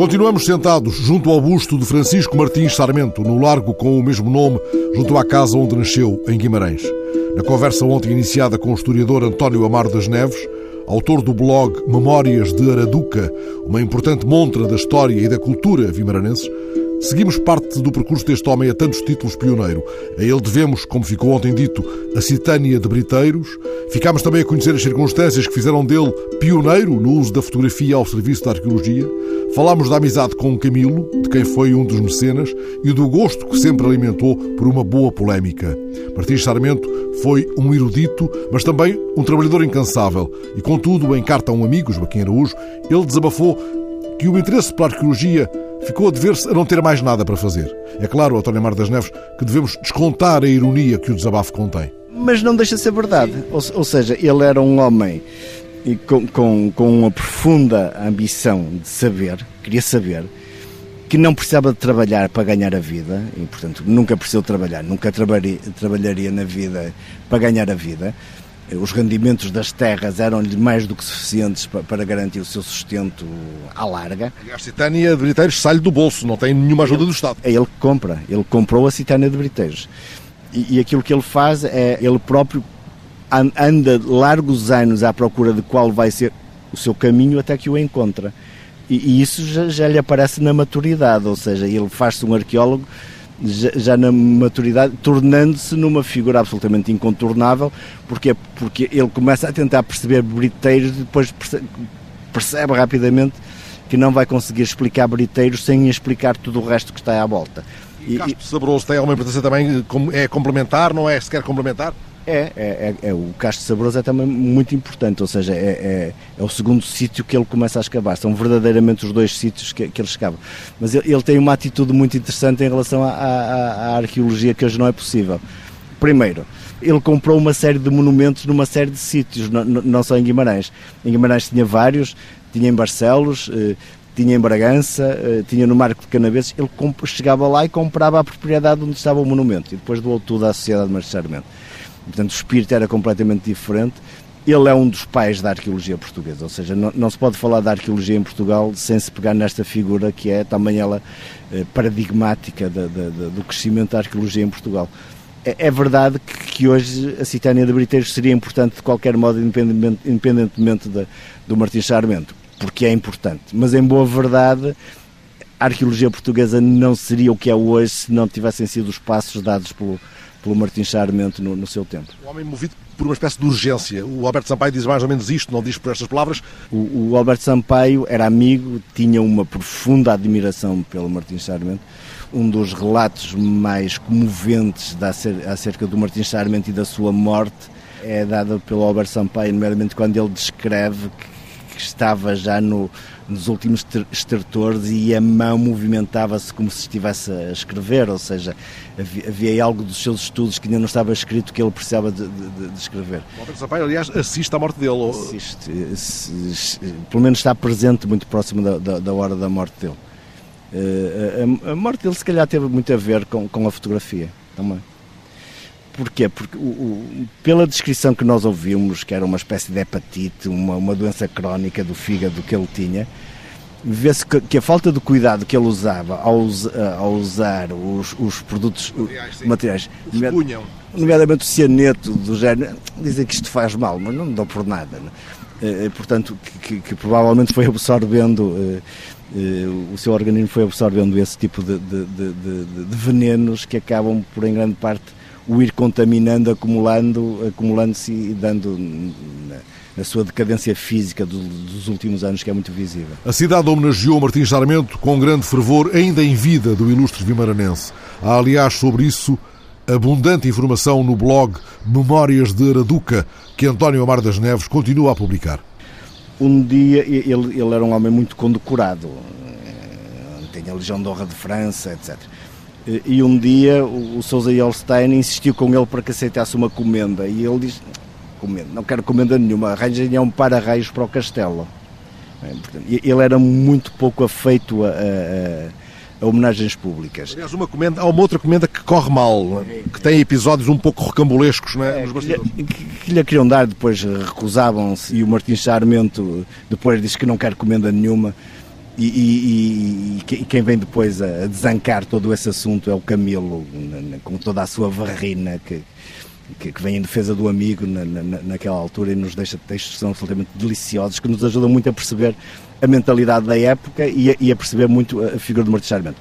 Continuamos sentados junto ao busto de Francisco Martins Sarmento, no largo com o mesmo nome, junto à casa onde nasceu, em Guimarães. Na conversa ontem iniciada com o historiador António Amaro das Neves, autor do blog Memórias de Araduca, uma importante montra da história e da cultura vimaranenses, Seguimos parte do percurso deste homem a tantos títulos pioneiro. A ele devemos, como ficou ontem dito, a Citânia de Briteiros. Ficámos também a conhecer as circunstâncias que fizeram dele pioneiro no uso da fotografia ao serviço da arqueologia. Falámos da amizade com Camilo, de quem foi um dos mecenas, e do gosto que sempre alimentou por uma boa polémica. Martins Sarmento foi um erudito, mas também um trabalhador incansável. E, contudo, em carta a um amigo, Joaquim Araújo, ele desabafou que o interesse pela arqueologia ficou a dever-se a não ter mais nada para fazer. É claro, António Mar das Neves, que devemos descontar a ironia que o desabafo contém. Mas não deixa de ser verdade. Ou, ou seja, ele era um homem com, com, com uma profunda ambição de saber, queria saber, que não precisava de trabalhar para ganhar a vida, e portanto nunca precisou trabalhar, nunca trabalharia, trabalharia na vida para ganhar a vida, os rendimentos das terras eram-lhe mais do que suficientes para, garantir o seu sustento à larga. E a Citânia de Briteiros sai do bolso, não tem nenhuma ajuda do Estado. É ele que compra, ele comprou a Citânia de Briteiros. E, e aquilo que ele faz é, ele próprio anda largos anos à procura de qual vai ser o seu caminho até que o encontra. E, e isso já, já lhe aparece na maturidade, ou seja, ele faz-se um arqueólogo já, já na maturidade, tornando-se numa figura absolutamente incontornável, porque, porque ele começa a tentar perceber briteiros e depois percebe, percebe rapidamente que não vai conseguir explicar briteiros sem explicar tudo o resto que está à volta. E, e Castro Sabroso tem alguma importância também? É complementar, não é sequer complementar? É, é, é, é, o Castro Saboroso é também muito importante, ou seja, é, é, é o segundo sítio que ele começa a escavar, são verdadeiramente os dois sítios que, que ele escava. Mas ele, ele, tem uma atitude muito interessante em relação à, arqueologia que hoje não é possível. Primeiro, ele comprou uma série de monumentos numa série de sítios, não, não só em Guimarães. Em Guimarães tinha vários, tinha em Barcelos, eh, tinha em Bragança, eh, tinha no Marco de Canaveses. Ele chegava lá e comprava a propriedade onde estava o monumento e depois doou tudo à Sociedade de Magistrado Portanto, o espírito era completamente diferente. Ele é um dos pais da arqueologia portuguesa, ou seja, não, não, se pode falar da arqueologia em Portugal sem se pegar nesta figura que é também ela eh, paradigmática de, de, de, do crescimento da arqueologia em Portugal. É, é verdade que, que, hoje a Citânia de Briteiros seria importante de qualquer modo, independentemente, independentemente de, do Martins Sarmento, porque é importante, mas em boa verdade a arqueologia portuguesa não seria o que é hoje se não tivessem sido os passos dados pelo, pelo Martim Charmento no, no, seu tempo. O homem movido por uma espécie de urgência. O Alberto Sampaio diz mais ou menos isto, não diz por estas palavras. O, o Alberto Sampaio era amigo, tinha uma profunda admiração pelo Martim Charmento. Um dos relatos mais comoventes acerca do Martim Charmento e da sua morte é dado pelo Alberto Sampaio, nomeadamente quando ele descreve que, que estava já no, nos últimos estertores e a mão movimentava-se como se estivesse a escrever, ou seja, havia, havia, algo dos seus estudos que ainda não estava escrito que ele precisava de, de, de escrever. O Alberto Sampaio, aliás, assiste à morte dele? Ou... Assiste, pelo menos está presente muito próximo da, da, da hora da morte dele. Eh, a, a, morte dele se calhar teve muito a ver com, com a fotografia também. Porquê? Porque o, o, pela descrição que nós ouvimos, que era uma espécie de hepatite, uma, uma doença crónica do fígado que ele tinha, vê-se que, que, a falta de cuidado que ele usava ao, ao usar os, os produtos materiais, materiais nomeadamente o cianeto do género, dizem que isto faz mal, mas não dá por nada. É? portanto, que, que, provavelmente foi absorvendo, eh, eh, o seu organismo foi absorvendo esse tipo de, de, de, de venenos que acabam, por em grande parte, o ir contaminando, acumulando, acumulando-se e dando na sua decadência física dos últimos anos, que é muito visível. A cidade homenageou Martins Sarmento com grande fervor, ainda em vida do ilustre vimaranense. Há, aliás, sobre isso abundante informação no blog Memórias de Araduca, que António Amar das Neves continua a publicar. Um dia, ele, ele era um homem muito condecorado, eh, tinha a Legião de Honra de França, etc. E um dia o Sousa Yolstein insistiu com ele para que aceitasse uma comenda e ele diz, comenda, não quero comenda nenhuma, arranjem um para-raios para o castelo. Ele era muito pouco afeito a, a, a, homenagens públicas. Aliás, uma comenda, há uma outra comenda que corre mal, que tem episódios um pouco recambulescos não é, nos bastidores. Que, que, que lhe queriam dar, depois recusavam-se e o Martins Sarmento depois disse que não quer comenda nenhuma E, e, e, quem vem depois a desancar todo esse assunto é o Camilo, com toda a sua varrina que, que, que vem em defesa do amigo na, na, naquela altura e nos deixa textos que são absolutamente deliciosos, que nos ajudam muito a perceber a mentalidade da época e a, e a perceber muito a figura do Martim Sarmento.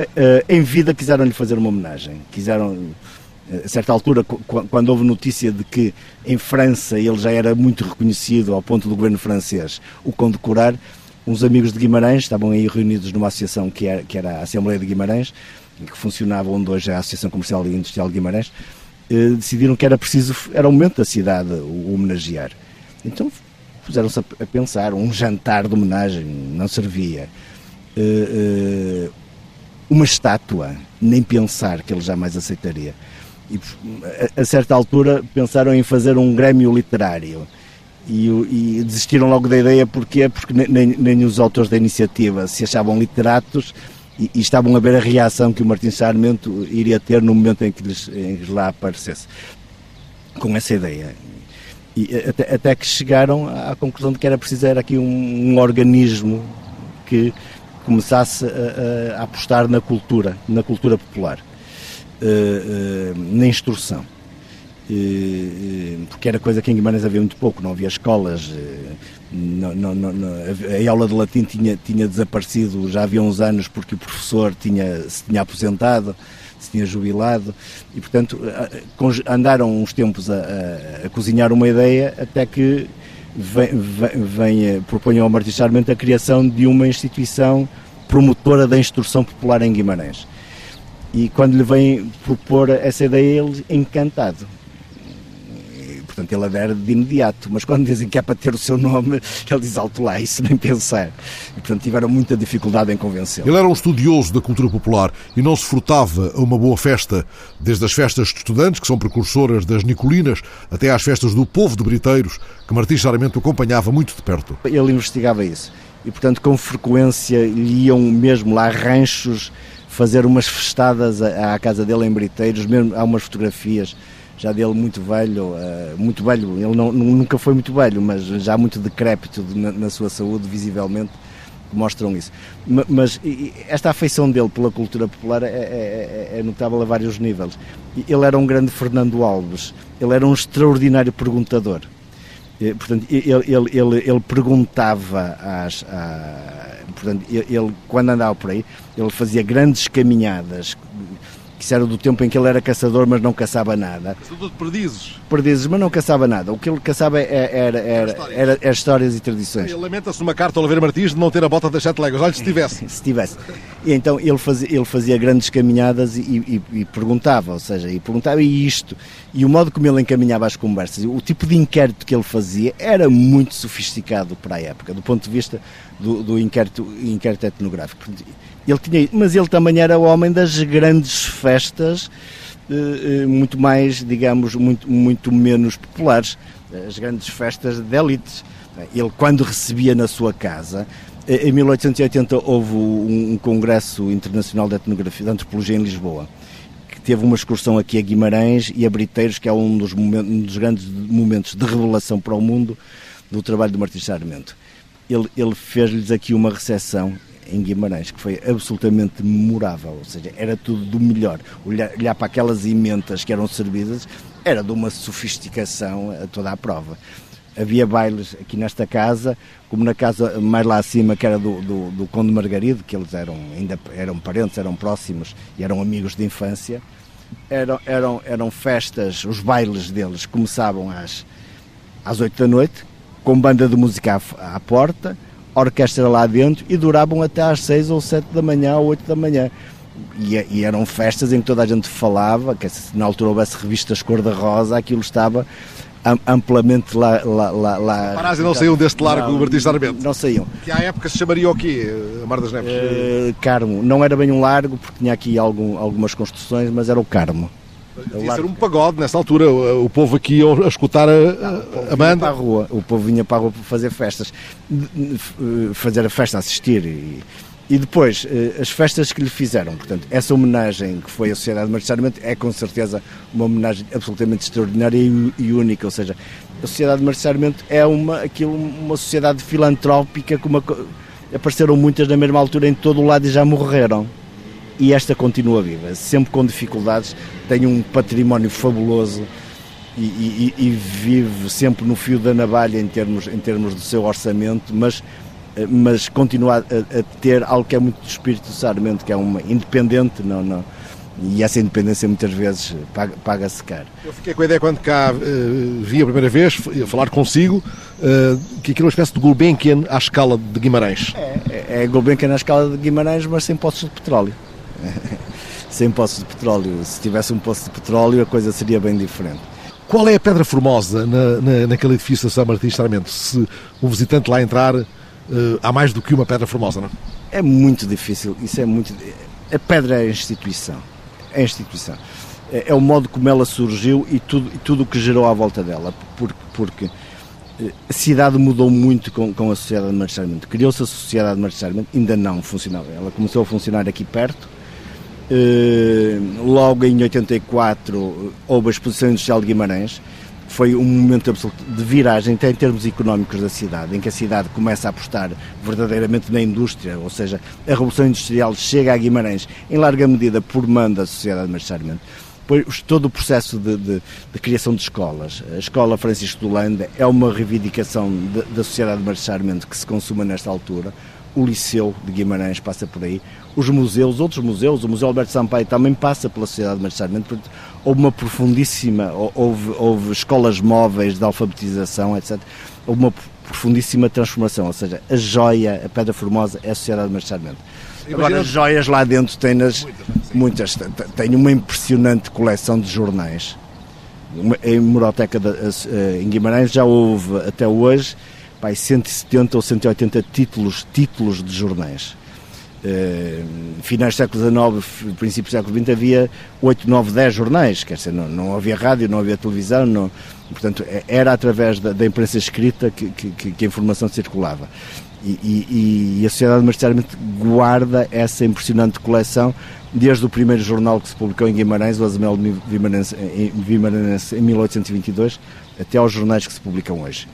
Uh, em vida quiseram-lhe fazer uma homenagem, quiseram a certa altura, quando houve notícia de que em França ele já era muito reconhecido ao ponto do governo francês o condecorar, uns amigos de Guimarães estavam aí reunidos numa associação que era, que era a Assembleia de Guimarães, que funcionava onde hoje é a Associação Comercial e Industrial de Guimarães, eh, decidiram que era preciso, era o momento da cidade o homenagear. Então puseram-se a, pensar, um jantar de homenagem não servia. Eh, eh, uma estátua, nem pensar que ele jamais aceitaria. E a, a certa altura pensaram em fazer um grêmio literário e, e, desistiram logo da ideia porquê? porque nem, nem, os autores da iniciativa se achavam literatos e, e, estavam a ver a reação que o Martim Sarmento iria ter no momento em que lhes, em que lá aparecesse. Com essa ideia. E até, até, que chegaram à conclusão de que era preciso era aqui um, um organismo que começasse a, a, apostar na cultura na cultura popular. Uh, uh, na instrução porque era coisa que em Guimarães havia muito pouco, não havia escolas, não, não, não, a aula de latim tinha, tinha desaparecido já havia uns anos porque o professor tinha, se tinha aposentado, se tinha jubilado e portanto andaram uns tempos a, a, a cozinhar uma ideia até que vem, vem, vem eh, proponham ao Martins Sarmento a criação de uma instituição promotora da instrução popular em Guimarães. E quando lhe vem propor essa ideia, ele encantado portanto ele adere de imediato, mas quando dizem que é para ter o seu nome, ele diz alto lá, isso nem pensar. E, portanto tiveram muita dificuldade em convencê-lo. Ele era um estudioso da cultura popular e não se furtava a uma boa festa, desde as festas de estudantes, que são precursoras das Nicolinas, até às festas do povo de Briteiros, que Martins Sarmento acompanhava muito de perto. Ele investigava isso e, portanto, com frequência iam mesmo lá ranchos fazer umas festadas à, casa dele em Briteiros, mesmo há umas fotografias já dele muito velho, uh, muito velho, ele não, nunca foi muito velho, mas já muito decrépito na, na sua saúde, visivelmente, mostram isso. Mas esta afeição dele pela cultura popular é, é, é, é notável a vários níveis. Ele era um grande Fernando Alves, ele era um extraordinário perguntador. Portanto, ele, ele, ele, ele perguntava às. À, portanto, ele, quando andava por aí, ele fazia grandes caminhadas isso era do tempo em que ele era caçador, mas não caçava nada. Caçador de perdizes. Perdizes, mas não caçava nada. O que ele caçava era, era, era, era, era histórias e tradições. Ele lamenta-se numa carta ao Oliveira Martins de não ter a bota das sete léguas. Olha, se tivesse. se tivesse. E então ele fazia, ele fazia grandes caminhadas e, e, e, perguntava, ou seja, e perguntava e isto. E o modo como ele encaminhava as conversas, o tipo de inquérito que ele fazia era muito sofisticado para a época, do ponto de vista do, do inquérito, inquérito etnográfico. Ele tinha, mas ele também era o homem das grandes festas, eh, eh, muito mais, digamos, muito, muito menos populares, as grandes festas de elites. Ele, quando recebia na sua casa, eh, em 1880 houve um, congresso internacional de etnografia, de antropologia em Lisboa, que teve uma excursão aqui a Guimarães e a Briteiros, que é um dos, momentos, um dos grandes momentos de revelação para o mundo do trabalho do Martins Sarmento. Ele, ele fez-lhes aqui uma recepção em Guimarães, que foi absolutamente memorável, ou seja, era tudo do melhor. Olhar, olhar para aquelas imentas que eram servidas era de uma sofisticação a toda a prova. Havia bailes aqui nesta casa, como na casa mais lá acima, que era do, do, do Conde Margarido, que eles eram ainda eram parentes, eram próximos e eram amigos de infância. Eram, eram, eram festas, os bailes deles começavam às, às 8 da noite, com banda de música à, à porta, orquestra lá dentro e duravam até às 6 ou 7 da manhã ou 8 da manhã. E, e, eram festas em que toda a gente falava, que se na altura houvesse revistas cor-de-rosa, aquilo estava amplamente lá. lá, lá, lá Parásio não saíam deste largo do Martins Sarmento? Não saíam. Que à época se chamaria o quê, Mar das Neves? Uh, Carmo. Não era bem um largo, porque tinha aqui algum, algumas construções, mas era o Carmo. Devia ser um pagode nessa altura, o, povo aqui a escutar a, a, a banda. Para a rua, o povo vinha para a rua para fazer festas, fazer a festa, assistir. E, e depois, eh, as festas que lhe fizeram, portanto, essa homenagem que foi a Sociedade de Marchamento é com certeza uma homenagem absolutamente extraordinária e, e única, ou seja, a Sociedade de Marchamento é uma, aquilo, uma sociedade filantrópica com uma apareceram muitas na mesma altura em todo o lado e já morreram. E esta continua viva, sempre com dificuldades, tem um património fabuloso e, e, e vive sempre no fio da navalha em termos, em termos do seu orçamento, mas mas continua a, a, ter algo que é muito do espírito do Sarmento, que é uma independente, não, não, e essa independência muitas vezes paga-se caro. Eu fiquei com a ideia quando cá uh, vi a primeira vez falar consigo uh, que aquilo é uma espécie de Gulbenkian à escala de Guimarães. É, é, é Gulbenkian à escala de Guimarães, mas sem poços de petróleo. sem poços de petróleo. Se tivesse um poço de petróleo a coisa seria bem diferente. Qual é a pedra formosa na, na, naquele edifício de São Martins Sarmento? Se um visitante lá entrar, uh, há mais do que uma pedra formosa, não? É muito difícil. Isso é muito. A pedra é a instituição a instituição. É, é, o modo como ela surgiu e tudo, e tudo o que gerou à volta dela, porque, porque eh, a cidade mudou muito com, com a sociedade de magisteriamento. Criou-se a sociedade de magisteriamento, ainda não funcionava. Ela começou a funcionar aqui perto. Eh, logo em 84 houve a Exposição Industrial de Guimarães, foi um momento absoluto de viragem, até em termos económicos da cidade, em que a cidade começa a apostar verdadeiramente na indústria, ou seja, a Revolução Industrial chega a Guimarães em larga medida por mando da sociedade magisterialmente. Pois todo o processo de, de, de, criação de escolas. A Escola Francisco de Holanda é uma reivindicação de, da sociedade magisterialmente que se consuma nesta altura. O Liceu de Guimarães passa por aí. Os museus, outros museus, o Museu Alberto Sampaio também passa pela sociedade magisterialmente. Portanto, houve uma profundíssima, houve, houve escolas móveis de alfabetização, etc. Houve uma profundíssima transformação, ou seja, a joia, a pedra formosa é a sociedade de Marcharmento. Agora, as joias lá dentro têm nas, muitas, tem uma impressionante coleção de jornais. Em Moroteca em Guimarães já houve até hoje pai, 170 ou 180 títulos, títulos de jornais. Uh, finais do século XIX, princípios do século XX, havia 8, 9, 10 jornais, quer dizer, não, não havia rádio, não havia televisão, não, portanto, era através da, da imprensa escrita que, que, que, a informação circulava. E, e, e a Sociedade Magisterialmente guarda essa impressionante coleção desde o primeiro jornal que se publicou em Guimarães, o Azamel em, Vimaranense, em 1822, até aos jornais que se publicam hoje.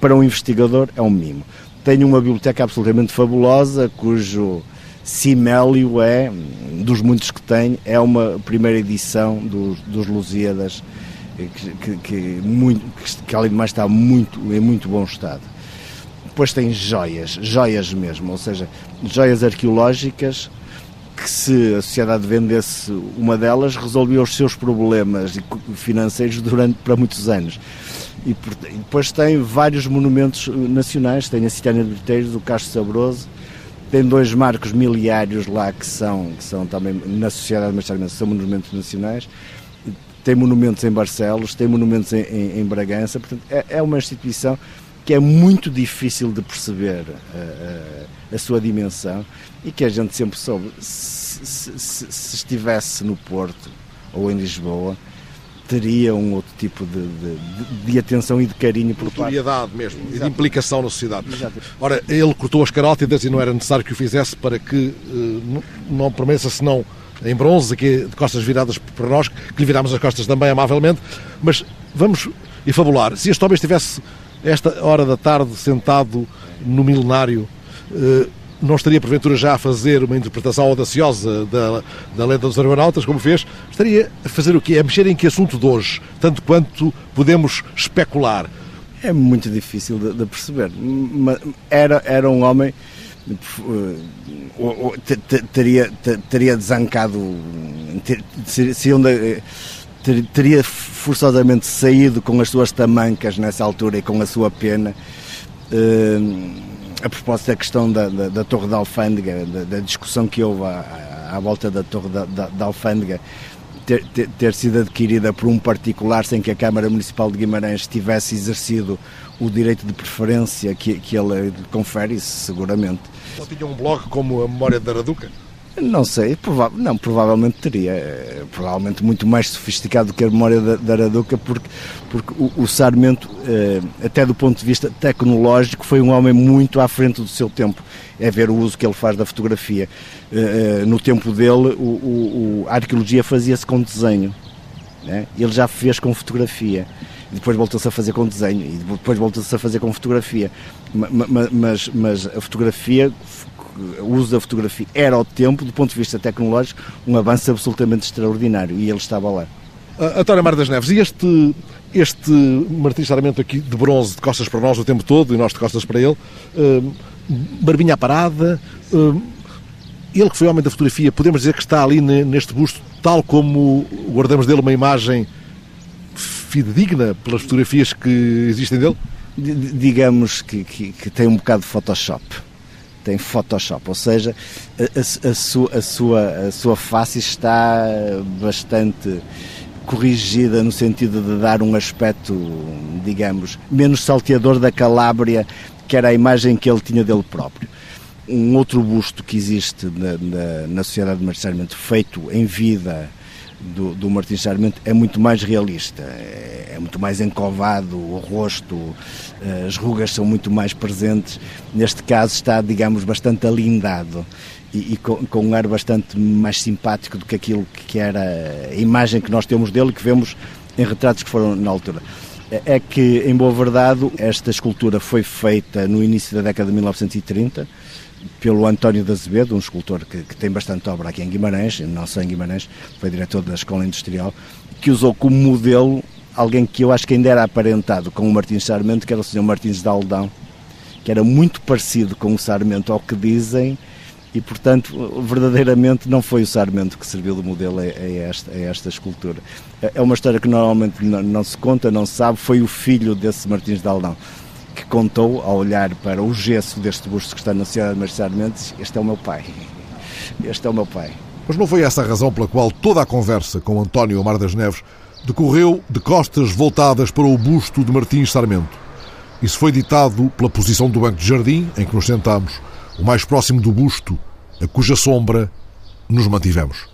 Para um investigador é um mimo. Tenho uma biblioteca absolutamente fabulosa, cujo Simélio é, dos muitos que tem, é uma primeira edição dos, dos Lusíadas, que, que, que, muito, que além de mais está muito, em muito bom estado. Depois tem joias, joias mesmo, ou seja, joias arqueológicas que se a sociedade vendesse uma delas resolvia os seus problemas financeiros durante para muitos anos. E, depois tem vários monumentos nacionais, tem a Citéria de Briteiros, o Castro Sabroso, tem dois marcos miliários lá que são, que são também na sociedade mas são monumentos nacionais, tem monumentos em Barcelos, tem monumentos em, em, em Bragança, portanto é, é, uma instituição que é muito difícil de perceber a, a, a sua dimensão e que a gente sempre soube, se, se, se, se estivesse no Porto ou em Lisboa, teria um outro tipo de, de, de atenção e de carinho por Notoriedade mesmo, Exatamente. e de implicação na sociedade. Exatamente. Ora, ele cortou as carótidas e não era necessário que o fizesse para que uh, não permaneça senão em bronze, aqui de costas viradas para nós, que lhe virámos as costas também amavelmente, mas vamos e fabular. Se este homem estivesse esta hora da tarde sentado no milenário, uh, não estaria porventura já a fazer uma interpretação audaciosa da, da lenda dos argonautas, como fez, estaria a fazer o quê? A mexer em que assunto de hoje, tanto quanto podemos especular? É muito difícil de, de perceber. Era, era um homem teria, teria desancado, teria forçosamente saído com as suas tamancas nessa altura e com a sua pena eh, a propósito da questão da, da, da Torre da Alfândega, da, da, discussão que houve à, à volta da Torre da, da, Alfândega, ter, ter, ter, sido adquirida por um particular sem que a Câmara Municipal de Guimarães tivesse exercido o direito de preferência que, que ele confere, seguramente. Ou tinha um blog como a Memória da Araduca? Não sei, prova não, provavelmente teria. É, provavelmente muito mais sofisticado do que a memória da, da Araduca, porque, porque o, o Sarmento, é, até do ponto de vista tecnológico, foi um homem muito à frente do seu tempo. É ver o uso que ele faz da fotografia. É, no tempo dele, o, o, a arqueologia fazia-se com desenho. Né? Ele já fez com fotografia. depois voltou-se a fazer com desenho, e depois voltou-se a fazer com fotografia. Mas, mas a fotografia o uso da fotografia era ao tempo, do ponto de vista tecnológico, um avanço absolutamente extraordinário e ele estava lá. Uh, António Mar das Neves, e este, este Martins Sarmento aqui de bronze, de costas para nós o tempo todo e nós de costas para ele, uh, barbinha parada, uh, ele que foi homem da fotografia, podemos dizer que está ali neste busto, tal como guardamos dele uma imagem fidedigna pelas fotografias que existem dele? digamos que, que, que, tem um bocado de Photoshop. Tem Photoshop, ou seja, a, a, a, sua, a, sua, a sua face está bastante corrigida no sentido de dar um aspecto, digamos, menos salteador da Calábria, que era a imagem que ele tinha dele próprio. Um outro busto que existe na, na, na Sociedade de feito em vida do, do Martins Sarmento é muito mais realista, é, é, muito mais encovado, o rosto, eh, as rugas são muito mais presentes. Neste caso está, digamos, bastante alindado e, e com, com, um ar bastante mais simpático do que aquilo que era a imagem que nós temos dele que vemos em retratos que foram na altura. É, é que, em boa verdade, esta escultura foi feita no início da década de 1930 pelo António de Azevedo, um escultor que, que, tem bastante obra aqui em Guimarães, não só em Guimarães, foi diretor da Escola Industrial, que usou como modelo alguém que eu acho que ainda era aparentado com o Martins Sarmento, que era o Sr. Martins de Aldão, que era muito parecido com o Sarmento ao que dizem, e portanto, verdadeiramente não foi o Sarmento que serviu de modelo a, esta, a esta, escultura. É, é uma história que normalmente não, não, se conta, não se sabe, foi o filho desse Martins de Aldão que contou, ao olhar para o gesso deste busto que está na cidade de Marcial Mendes, este é o meu pai. Este é o meu pai. Mas não foi essa a razão pela qual toda a conversa com António Omar das Neves decorreu de costas voltadas para o busto de Martins Sarmento. Isso foi ditado pela posição do banco de jardim em que nos sentamos, o mais próximo do busto, cuja sombra nos mantivemos.